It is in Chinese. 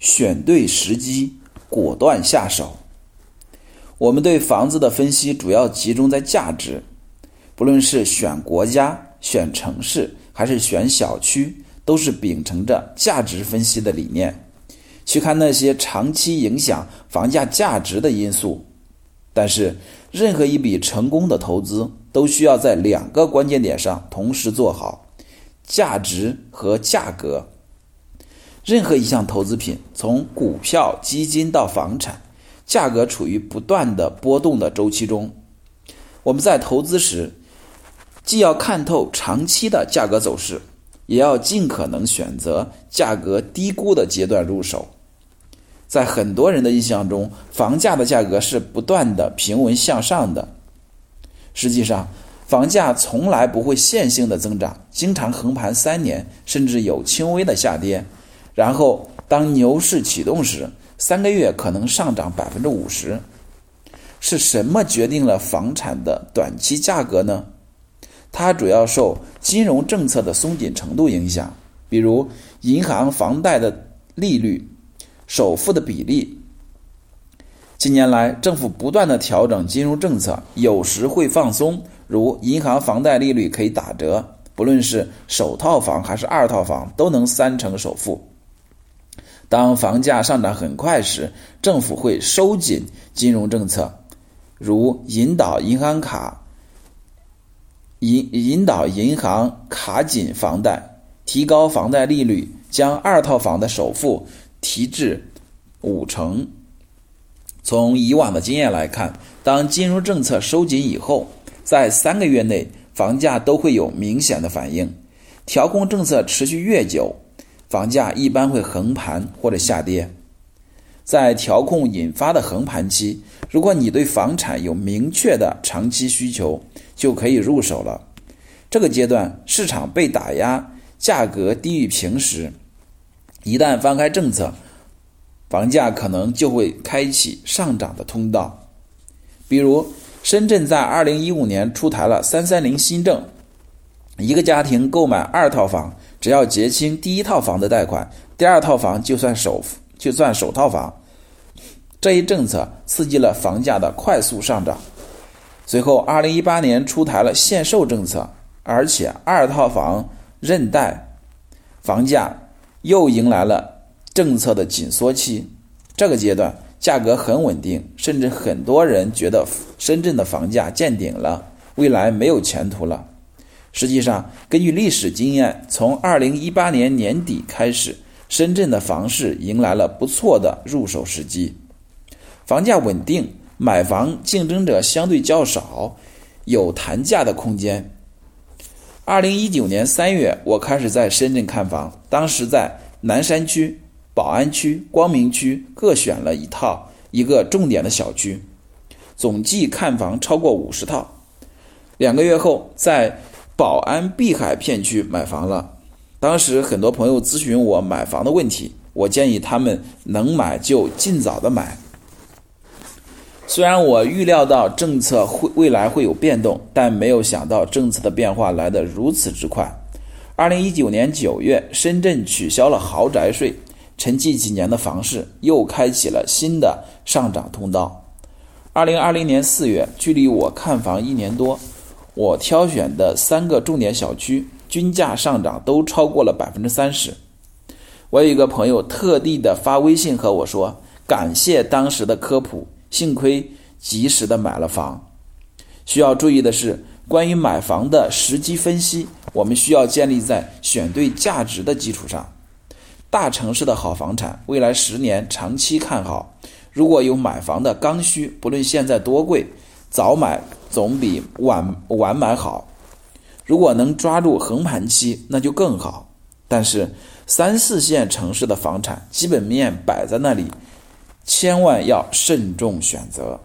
选对时机，果断下手。我们对房子的分析主要集中在价值，不论是选国家、选城市还是选小区，都是秉承着价值分析的理念，去看那些长期影响房价价值的因素。但是，任何一笔成功的投资都需要在两个关键点上同时做好：价值和价格。任何一项投资品，从股票、基金到房产，价格处于不断的波动的周期中。我们在投资时，既要看透长期的价格走势，也要尽可能选择价格低估的阶段入手。在很多人的印象中，房价的价格是不断的平稳向上的。实际上，房价从来不会线性的增长，经常横盘三年，甚至有轻微的下跌。然后，当牛市启动时，三个月可能上涨百分之五十。是什么决定了房产的短期价格呢？它主要受金融政策的松紧程度影响，比如银行房贷的利率。首付的比例。近年来，政府不断的调整金融政策，有时会放松，如银行房贷利率可以打折，不论是首套房还是二套房，都能三成首付。当房价上涨很快时，政府会收紧金融政策，如引导银行卡引引导银行卡紧房贷，提高房贷利率，将二套房的首付。提至五成。从以往的经验来看，当金融政策收紧以后，在三个月内房价都会有明显的反应。调控政策持续越久，房价一般会横盘或者下跌。在调控引发的横盘期，如果你对房产有明确的长期需求，就可以入手了。这个阶段市场被打压，价格低于平时。一旦放开政策，房价可能就会开启上涨的通道。比如，深圳在二零一五年出台了“三三零”新政，一个家庭购买二套房，只要结清第一套房的贷款，第二套房就算首就算首套房。这一政策刺激了房价的快速上涨。随后，二零一八年出台了限售政策，而且二套房认贷，房价。又迎来了政策的紧缩期，这个阶段价格很稳定，甚至很多人觉得深圳的房价见顶了，未来没有前途了。实际上，根据历史经验，从2018年年底开始，深圳的房市迎来了不错的入手时机，房价稳定，买房竞争者相对较少，有谈价的空间。二零一九年三月，我开始在深圳看房，当时在南山区、宝安区、光明区各选了一套一个重点的小区，总计看房超过五十套。两个月后，在宝安碧海片区买房了。当时很多朋友咨询我买房的问题，我建议他们能买就尽早的买。虽然我预料到政策会未来会有变动，但没有想到政策的变化来得如此之快。二零一九年九月，深圳取消了豪宅税，沉寂几年的房市又开启了新的上涨通道。二零二零年四月，距离我看房一年多，我挑选的三个重点小区均价上涨都超过了百分之三十。我有一个朋友特地的发微信和我说，感谢当时的科普。幸亏及时的买了房。需要注意的是，关于买房的时机分析，我们需要建立在选对价值的基础上。大城市的好房产，未来十年长期看好。如果有买房的刚需，不论现在多贵，早买总比晚晚买好。如果能抓住横盘期，那就更好。但是三四线城市的房产基本面摆在那里。千万要慎重选择。